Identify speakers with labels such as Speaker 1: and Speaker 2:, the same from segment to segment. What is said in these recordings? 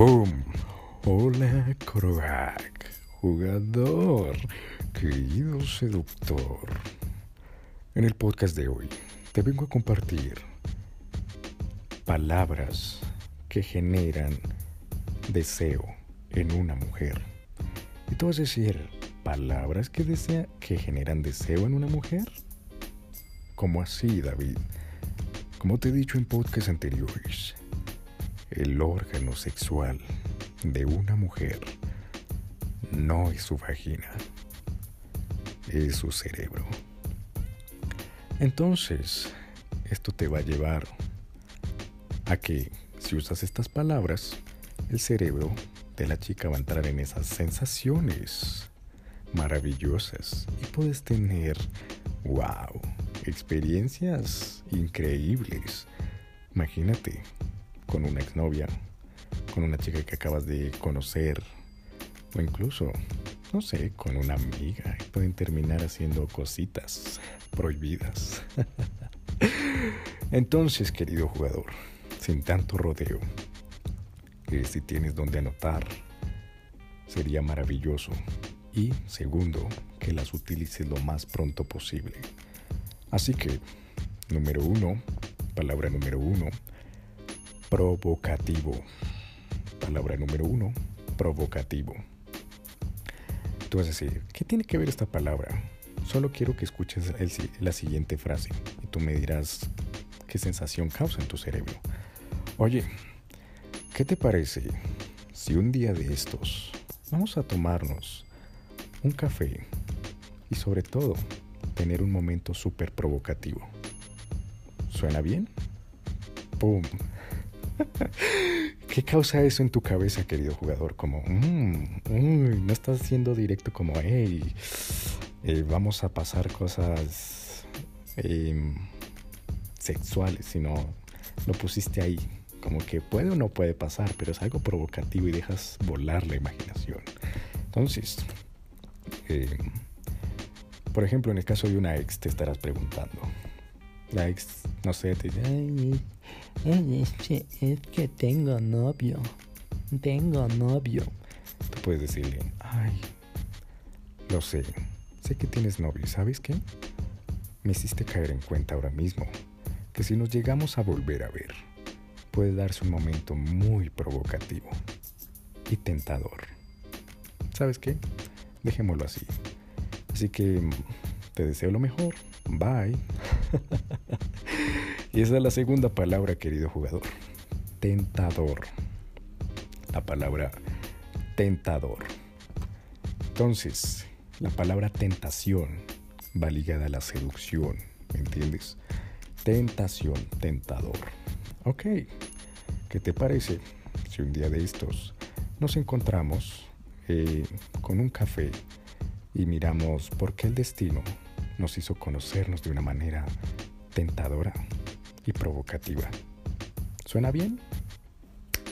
Speaker 1: Boom. Hola, crack, jugador, querido seductor. En el podcast de hoy te vengo a compartir palabras que generan deseo en una mujer. Y tú vas a decir, ¿palabras que, desea, que generan deseo en una mujer? ¿Cómo así, David? Como te he dicho en podcasts anteriores, el órgano sexual de una mujer no es su vagina, es su cerebro. Entonces, esto te va a llevar a que si usas estas palabras, el cerebro de la chica va a entrar en esas sensaciones maravillosas y puedes tener, wow, experiencias increíbles. Imagínate, con una exnovia, con una chica que acabas de conocer, o incluso, no sé, con una amiga. Pueden terminar haciendo cositas prohibidas. Entonces, querido jugador, sin tanto rodeo, que si tienes donde anotar, sería maravilloso. Y segundo, que las utilices lo más pronto posible. Así que, número uno, palabra número uno, Provocativo. Palabra número uno, provocativo. Tú vas a decir, ¿qué tiene que ver esta palabra? Solo quiero que escuches la siguiente frase y tú me dirás qué sensación causa en tu cerebro. Oye, ¿qué te parece si un día de estos vamos a tomarnos un café y sobre todo tener un momento súper provocativo? ¿Suena bien? ¡Pum! ¿Qué causa eso en tu cabeza, querido jugador? Como, mmm, no estás siendo directo como, hey, eh, vamos a pasar cosas em, sexuales, sino lo pusiste ahí. Como que puede o no puede pasar, pero es algo provocativo y dejas volar la imaginación. Entonces, em, por ejemplo, en el caso de una ex, te estarás preguntando. La ex, no sé, te dice,
Speaker 2: es que, es que tengo novio. Tengo novio.
Speaker 1: Tú puedes decirle, ay, lo sé, sé que tienes novio, ¿sabes qué? Me hiciste caer en cuenta ahora mismo que si nos llegamos a volver a ver, puede darse un momento muy provocativo y tentador. ¿Sabes qué? Dejémoslo así. Así que te deseo lo mejor. Bye. Y esa es la segunda palabra, querido jugador. Tentador. La palabra tentador. Entonces, la palabra tentación va ligada a la seducción, ¿me entiendes? Tentación, tentador. Ok, ¿qué te parece si un día de estos nos encontramos eh, con un café y miramos por qué el destino nos hizo conocernos de una manera tentadora? y provocativa. ¿Suena bien?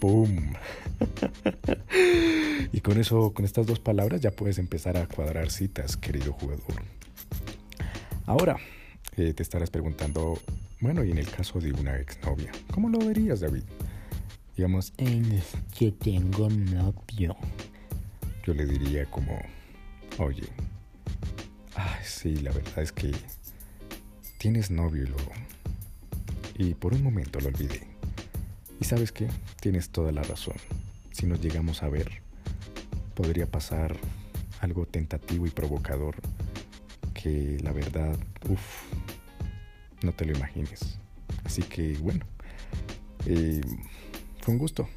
Speaker 1: ¡Pum! y con eso, con estas dos palabras ya puedes empezar a cuadrar citas, querido jugador. Ahora, eh, te estarás preguntando, bueno, y en el caso de una exnovia, ¿cómo lo verías, David? Digamos,
Speaker 2: que tengo novio.
Speaker 1: Yo le diría como, oye, sí, la verdad es que tienes novio y lo y por un momento lo olvidé. Y sabes qué, tienes toda la razón. Si nos llegamos a ver, podría pasar algo tentativo y provocador que la verdad, uff, no te lo imagines. Así que bueno, eh, fue un gusto.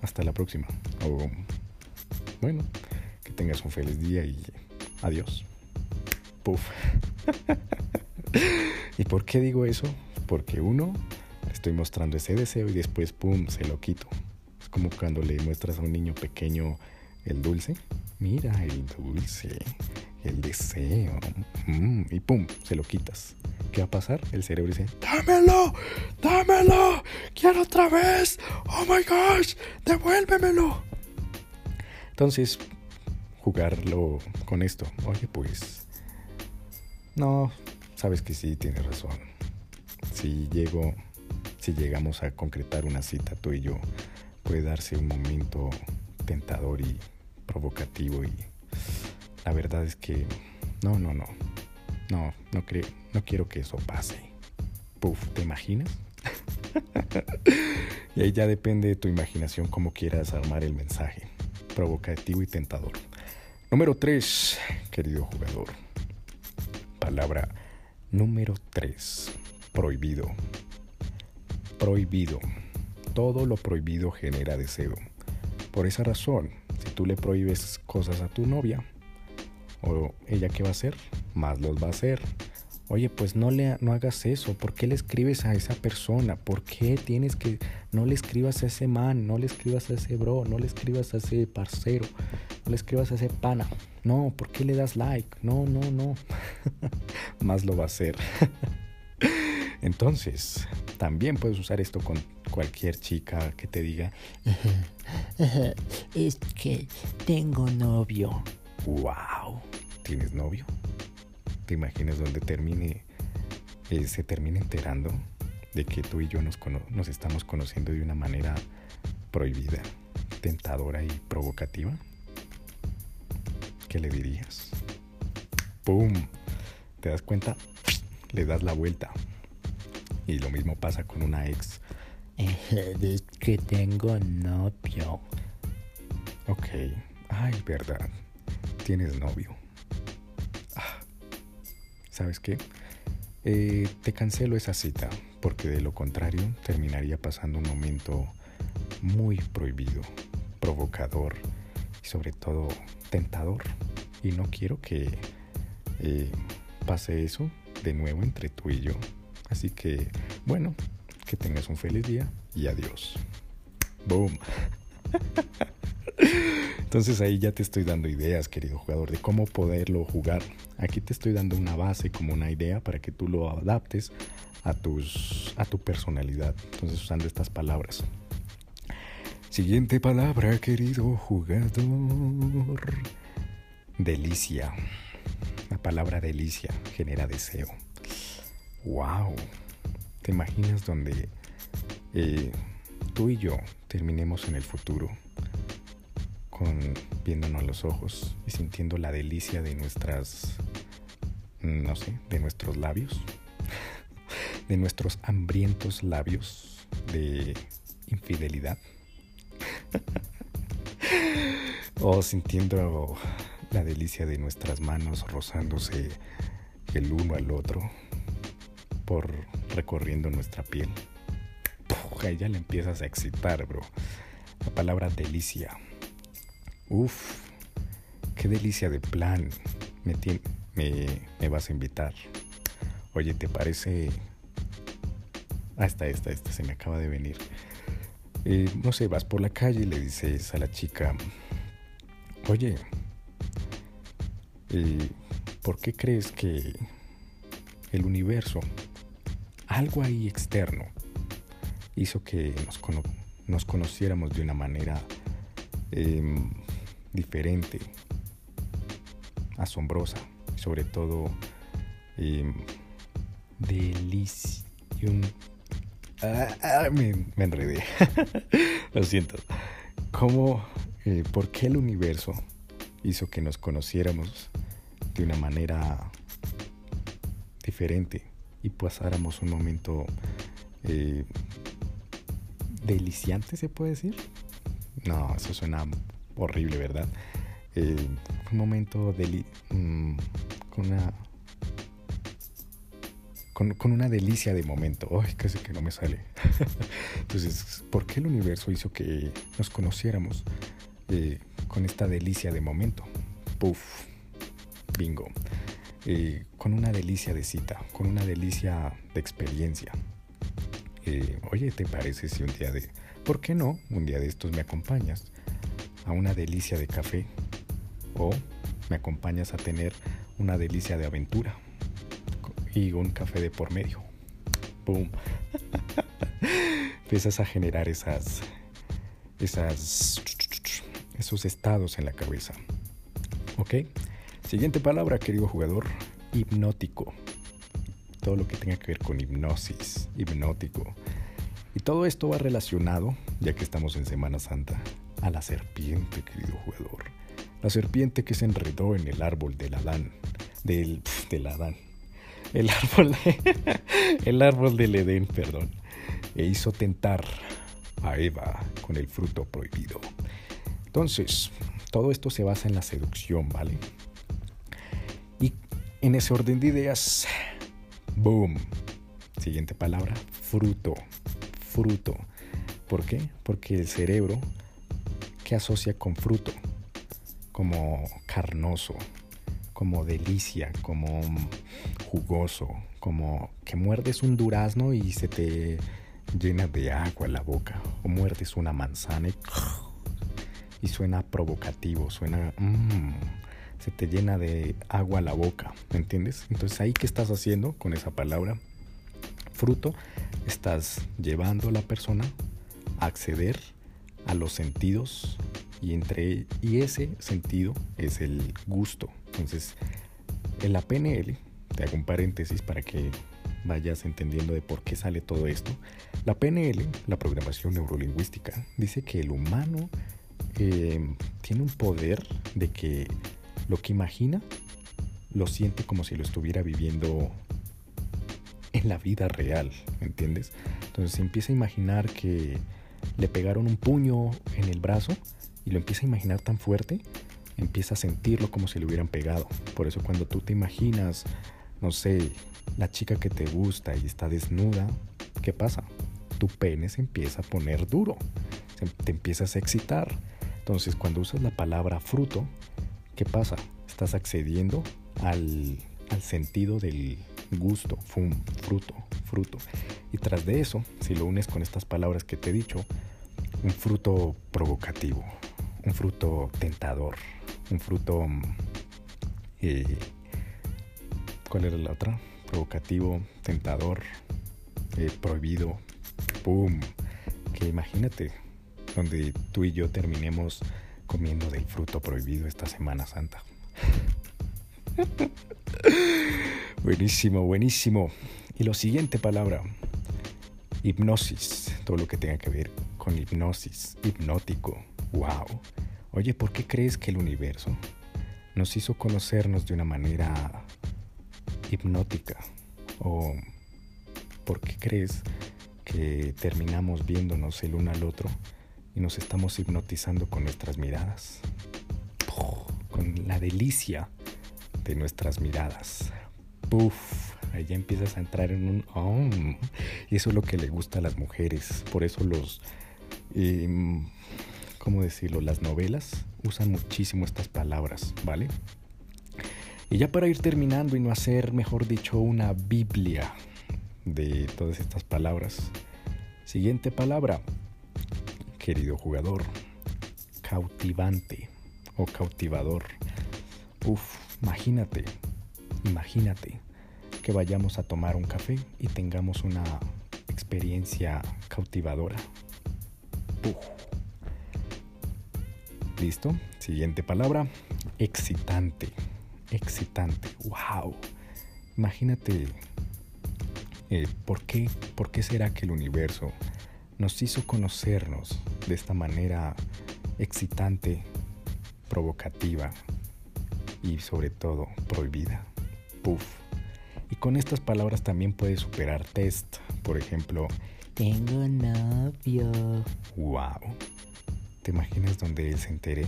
Speaker 1: Hasta la próxima. O bueno, que tengas un feliz día y adiós. ¿Y por qué digo eso? Porque uno, estoy mostrando ese deseo y después, ¡pum!, se lo quito. Es como cuando le muestras a un niño pequeño el dulce. Mira el dulce, el deseo. Mm, y ¡pum!, se lo quitas. ¿Qué va a pasar? El cerebro dice, ¡dámelo! ¡dámelo! ¡Quiero otra vez! ¡Oh my gosh! ¡Devuélvemelo! Entonces, jugarlo con esto. Oye, pues... No, sabes que sí, tienes razón si llego, si llegamos a concretar una cita tú y yo puede darse un momento tentador y provocativo y la verdad es que no, no, no. No, no creo, no quiero que eso pase. Puf, ¿te imaginas? y ahí ya depende de tu imaginación cómo quieras armar el mensaje. Provocativo y tentador. Número 3, querido jugador. Palabra número 3. Prohibido. Prohibido. Todo lo prohibido genera deseo. Por esa razón, si tú le prohíbes cosas a tu novia, o ella qué va a hacer, más los va a hacer. Oye, pues no le no hagas eso. ¿Por qué le escribes a esa persona? ¿Por qué tienes que no le escribas a ese man, no le escribas a ese bro, no le escribas a ese parcero, no le escribas a ese pana? No, ¿por qué le das like? No, no, no. Más lo va a hacer. Entonces, también puedes usar esto con cualquier chica que te diga,
Speaker 2: es que tengo novio.
Speaker 1: wow, ¿tienes novio? ¿Te imaginas dónde termine, eh, se termine enterando de que tú y yo nos, nos estamos conociendo de una manera prohibida, tentadora y provocativa? ¿Qué le dirías? ¡Pum! ¿Te das cuenta? Le das la vuelta. Y lo mismo pasa con una ex.
Speaker 2: Es que tengo novio.
Speaker 1: Ok. Ay, verdad. Tienes novio. ¿Sabes qué? Eh, te cancelo esa cita porque de lo contrario terminaría pasando un momento muy prohibido, provocador y sobre todo tentador. Y no quiero que eh, pase eso de nuevo entre tú y yo. Así que, bueno, que tengas un feliz día y adiós. Boom. Entonces ahí ya te estoy dando ideas, querido jugador, de cómo poderlo jugar. Aquí te estoy dando una base como una idea para que tú lo adaptes a, tus, a tu personalidad. Entonces usando estas palabras. Siguiente palabra, querido jugador. Delicia. La palabra delicia genera deseo. ¡Wow! ¿Te imaginas donde eh, tú y yo terminemos en el futuro? Con viéndonos los ojos y sintiendo la delicia de nuestras, no sé, de nuestros labios, de nuestros hambrientos labios de infidelidad, o sintiendo la delicia de nuestras manos rozándose el uno al otro por recorriendo nuestra piel. Ahí ya le empiezas a excitar, bro. La palabra delicia Uf, qué delicia de plan me, vas a invitar. Oye, ¿te parece... Ah, esta, esta, se me acaba de venir. Eh, no sé, vas por la calle y le dices a la chica, oye, eh, ¿por qué crees que el universo, algo ahí externo, hizo que nos, nos conociéramos de una manera em, diferente, asombrosa, sobre todo eh, Ah, me, enredé. Lo siento. ¿Cómo, eh, por qué el universo hizo que nos conociéramos de una manera diferente y pasáramos un momento eh, deliciante, se puede decir? No, eso suena horrible, ¿verdad? Eh, un momento de, mm, con una con, una delicia de momento. Ay, casi que no me sale. Entonces, ¿por qué el universo hizo que nos conociéramos eh, con esta delicia de momento? Puf, bingo. Eh, con una delicia de cita, con una delicia de experiencia. oye, ¿te parece si un día de... ¿Por qué no? Un día de estos me acompañas a una delicia de café o me acompañas a tener una delicia de aventura y un café de por medio. Boom. Empiezas a generar esas esas esos estados en la cabeza. ¿Ok? Siguiente palabra, querido jugador, hipnótico. Todo lo que tenga que ver con hipnosis, hipnótico. Y todo esto va relacionado, ya que estamos en Semana Santa, a la serpiente, querido jugador. La serpiente que se enredó en el árbol del Adán. Del, del Adán. El árbol, el árbol del Edén, perdón. E hizo tentar a Eva con el fruto prohibido. Entonces, todo esto se basa en la seducción, ¿vale? Y en ese orden de ideas, boom. Siguiente palabra, fruto. Fruto. ¿Por qué? Porque el cerebro, ¿qué asocia con fruto? Como carnoso, como delicia, como jugoso, como que muerdes un durazno y se te llena de agua la boca, o muerdes una manzana y, suena provocativo, suena... Mmm, se te llena de agua la boca, ¿me entiendes? Entonces ahí qué estás haciendo con esa palabra fruto, estás llevando a la persona a acceder a los sentidos y entre y ese sentido es el gusto. Entonces, en la PNL, te hago un paréntesis para que vayas entendiendo de por qué sale todo esto. La PNL, la programación neurolingüística, dice que el humano eh, tiene un poder de que lo que imagina lo siente como si lo estuviera viviendo en la vida real, ¿entiendes? Entonces se empieza a imaginar que le pegaron un puño en el brazo y lo empieza a imaginar tan fuerte, empieza a sentirlo como si le hubieran pegado. Por eso cuando tú te imaginas, no sé, la chica que te gusta y está desnuda, ¿qué pasa? Tu pene se empieza a poner duro, te empiezas a excitar. Entonces cuando usas la palabra fruto, ¿qué pasa? Estás accediendo al, al sentido del gusto, fum, fruto, fruto. Y tras de eso, si lo unes con estas palabras que te he dicho, un fruto provocativo, un fruto tentador, un fruto... Mm, eh, ¿Cuál era la otra? Provocativo, tentador, eh, prohibido, ¡pum! Que imagínate, donde tú y yo terminemos comiendo del fruto prohibido esta Semana Santa. buenísimo, buenísimo. Y lo siguiente palabra, hipnosis, todo lo que tenga que ver con hipnosis, hipnótico, wow. Oye, ¿por qué crees que el universo nos hizo conocernos de una manera hipnótica? ¿O por qué crees que terminamos viéndonos el uno al otro y nos estamos hipnotizando con nuestras miradas? Con la delicia de nuestras miradas. Puf, ahí ya empiezas a entrar en un... Oh, y eso es lo que le gusta a las mujeres. Por eso los... Eh, ¿Cómo decirlo? Las novelas usan muchísimo estas palabras, ¿vale? Y ya para ir terminando y no hacer, mejor dicho, una Biblia de todas estas palabras. Siguiente palabra, querido jugador, cautivante o cautivador. Uf, Imagínate, imagínate que vayamos a tomar un café y tengamos una experiencia cautivadora. ¿Listo? Siguiente palabra, excitante. Excitante. ¡Wow! Imagínate, eh, ¿por, qué, ¿por qué será que el universo nos hizo conocernos de esta manera excitante, provocativa, y sobre todo prohibida. Puff. Y con estas palabras también puedes superar test. Por ejemplo,
Speaker 2: tengo novio.
Speaker 1: Wow. ¿Te imaginas donde él se entere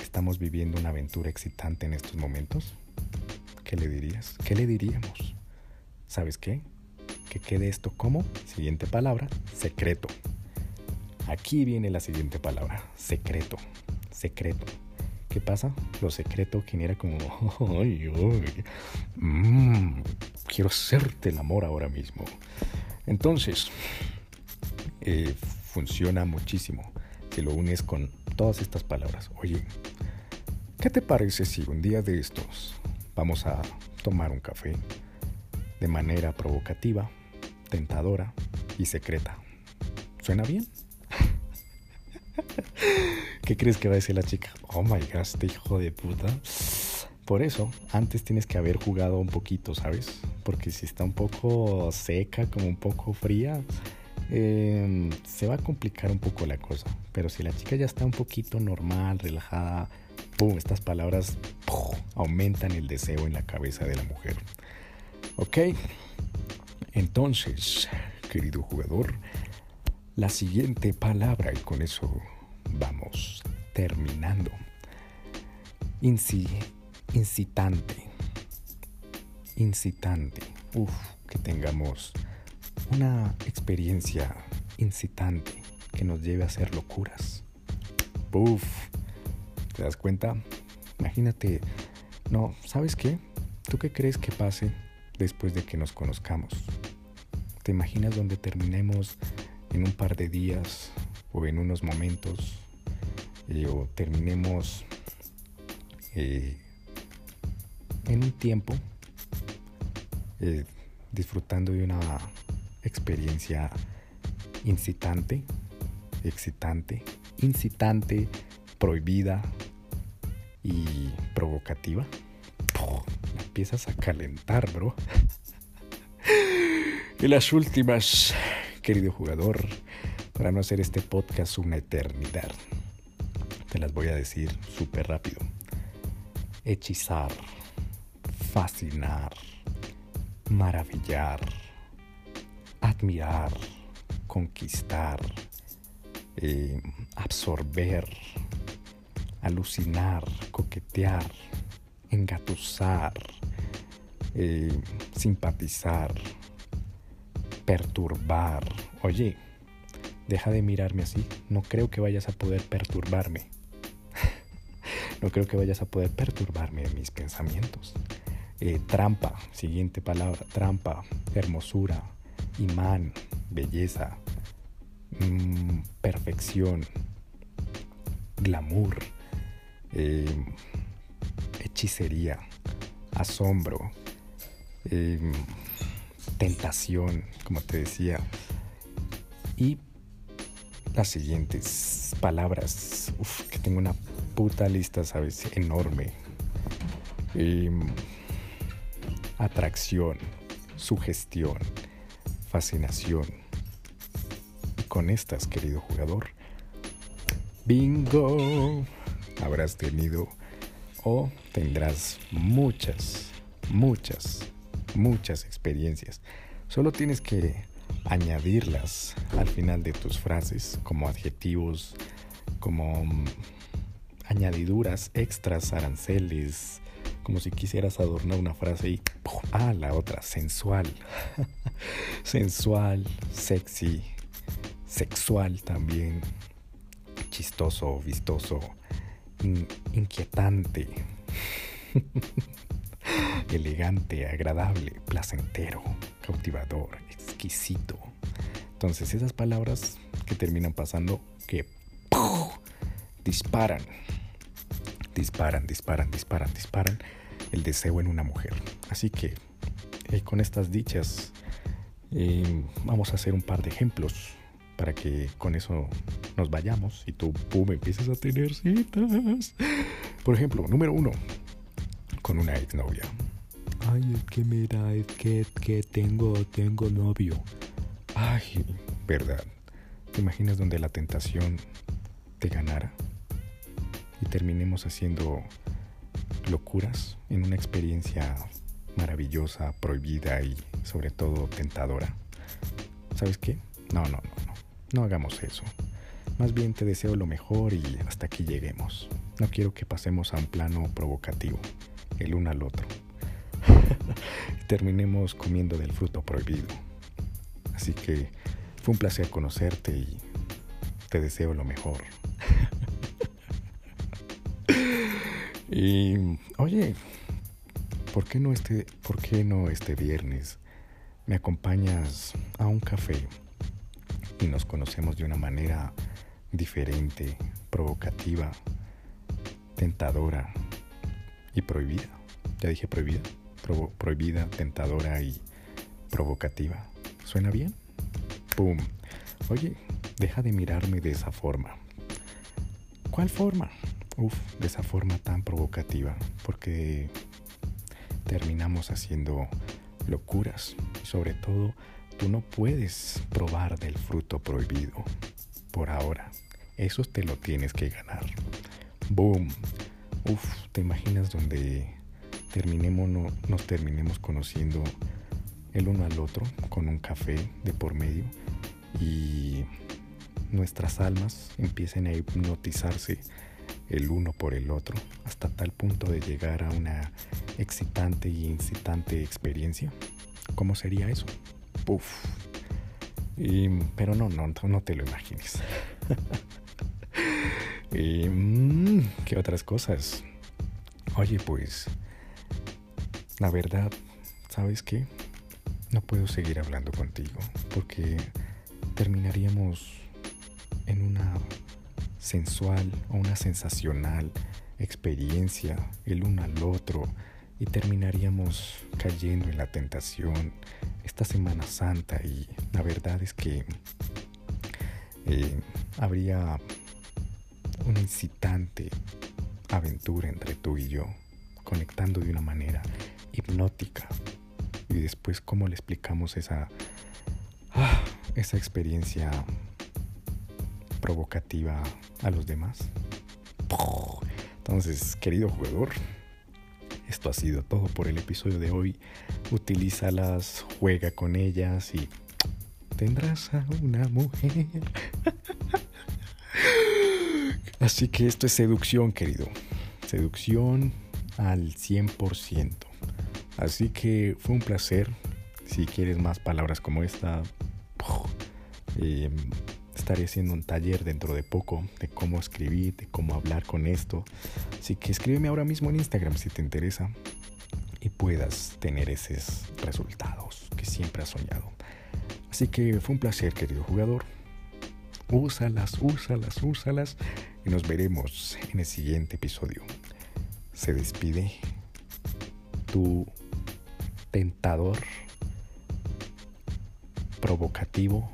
Speaker 1: estamos viviendo una aventura excitante en estos momentos? ¿Qué le dirías? ¿Qué le diríamos? ¿Sabes qué? Que quede esto como, siguiente palabra, secreto. Aquí viene la siguiente palabra, secreto. Secreto. ¿Qué pasa? Lo secreto genera como, ay, mmm, quiero hacerte el amor ahora mismo. Entonces, eh, funciona muchísimo si lo unes con todas estas palabras. Oye, ¿qué te parece si un día de estos vamos a tomar un café de manera provocativa, tentadora y secreta? ¿Suena bien? ¿Qué crees que va a decir la chica? Oh my god, este hijo de puta. Por eso, antes tienes que haber jugado un poquito, ¿sabes? Porque si está un poco seca, como un poco fría, em, se va a complicar un poco la cosa. Pero si la chica ya está un poquito normal, relajada, ¡pum! Estas palabras aumentan el deseo en la cabeza de la mujer. ¿Ok? Entonces, querido jugador, la siguiente palabra y con eso vamos terminando. incitante. Incitante. Uf, que tengamos una experiencia incitante que nos lleve a hacer locuras. Uf, ¿te das cuenta? Imagínate, no, ¿sabes qué? ¿Tú qué crees que pase después de que nos conozcamos? ¿Te imaginas donde terminemos en un par de días o en unos momentos eh, o terminemos en un tiempo eh, disfrutando de una experiencia incitante, excitante, incitante, prohibida y provocativa. empiezas a calentar, bro. y las últimas, querido jugador, para no hacer este podcast una eternidad. Las voy a decir súper rápido. Hechizar, fascinar, maravillar, admirar, conquistar, eh, absorber, alucinar, coquetear, engatusar, eh, simpatizar, perturbar. Oye, deja de mirarme así. No creo que vayas a poder perturbarme. No creo que vayas a poder perturbarme en mis pensamientos. Eh, trampa, siguiente palabra, trampa, hermosura, imán, belleza, mm, perfección, glamour, eh, hechicería, asombro, eh, tentación, como te decía. Y las siguientes palabras, que tengo una puta lista, ¿sabes? Enorme. atracción, sugestión, fascinación. Y con estas, querido jugador, bingo, habrás tenido o tendrás muchas, muchas, muchas experiencias. Solo tienes que añadirlas al final de tus frases como adjetivos, como mm, añadiduras extras, aranceles, como si quisieras adornar una frase y ah, la otra, sensual. sensual, sexy, sexual también, chistoso, vistoso, inquietante, elegante, agradable, placentero, cautivador, exquisito. Entonces esas palabras que terminan pasando que disparan disparan, disparan, disparan, disparan el deseo en una mujer. Así que eh, con estas dichas eh, vamos a hacer un par de ejemplos para que con eso nos vayamos y tú, pum, empieces a tener citas. Por ejemplo, número uno, con una exnovia.
Speaker 2: Ay, es que mira, es que, que tengo, tengo novio.
Speaker 1: Ay, verdad. ¿Te imaginas donde la tentación te ganara? Y terminemos haciendo locuras en una experiencia maravillosa, prohibida y sobre todo tentadora. ¿Sabes qué? No, no, no, no. No hagamos eso. Más bien te deseo lo mejor y hasta aquí lleguemos. No quiero que pasemos a un plano provocativo, el uno al otro. Terminemos comiendo del fruto prohibido. Así que fue un placer conocerte y te deseo lo mejor. Y oye, ¿por qué no este, por qué no este viernes me acompañas a un café y nos conocemos de una manera diferente, provocativa, tentadora y prohibida? Ya dije prohibida, prohibida, tentadora y provocativa. ¿Suena bien? ¡Pum! Oye, deja de mirarme de esa forma. ¿Cuál forma? Uf, de esa forma tan provocativa, porque terminamos haciendo locuras sobre todo tú no puedes probar del fruto prohibido por ahora. Eso te lo tienes que ganar. Boom. Uf, ¿te imaginas donde terminemos, no, nos terminemos conociendo el uno al otro con un café de por medio y nuestras almas empiecen a hipnotizarse el uno por el otro hasta tal punto de llegar a una excitante y incitante experiencia? ¿Cómo sería eso? Puf. pero no, no, no te lo imagines. y, mm, ¿Qué otras cosas? Oye, pues, la verdad, ¿sabes qué? No puedo seguir hablando contigo porque terminaríamos en una sensual o una sensacional experiencia el uno al otro y terminaríamos cayendo en la tentación esta Semana Santa y la verdad es que eh, habría una incitante aventura entre tú y yo, conectando de una manera hipnótica. Y después, ¿cómo le explicamos esa, ah, esa experiencia provocativa a los demás? Entonces, querido jugador, esto ha sido todo por el episodio de hoy. Utilízalas, juega con ellas y tendrás a una mujer. Así que esto es seducción, querido. Seducción al 100%. Así que fue un placer. Si quieres más palabras como esta, eh, estaré haciendo un taller dentro de poco de cómo escribir, de cómo hablar con esto. Así que escríbeme ahora mismo en Instagram si te interesa y puedas tener esos resultados que siempre has soñado. Así que fue un placer, querido jugador. Úsalas, úsalas, úsalas y nos veremos en el siguiente episodio. Se despide tu tentador, provocativo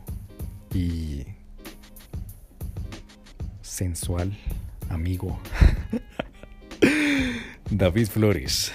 Speaker 1: y sensual amigo David Flores.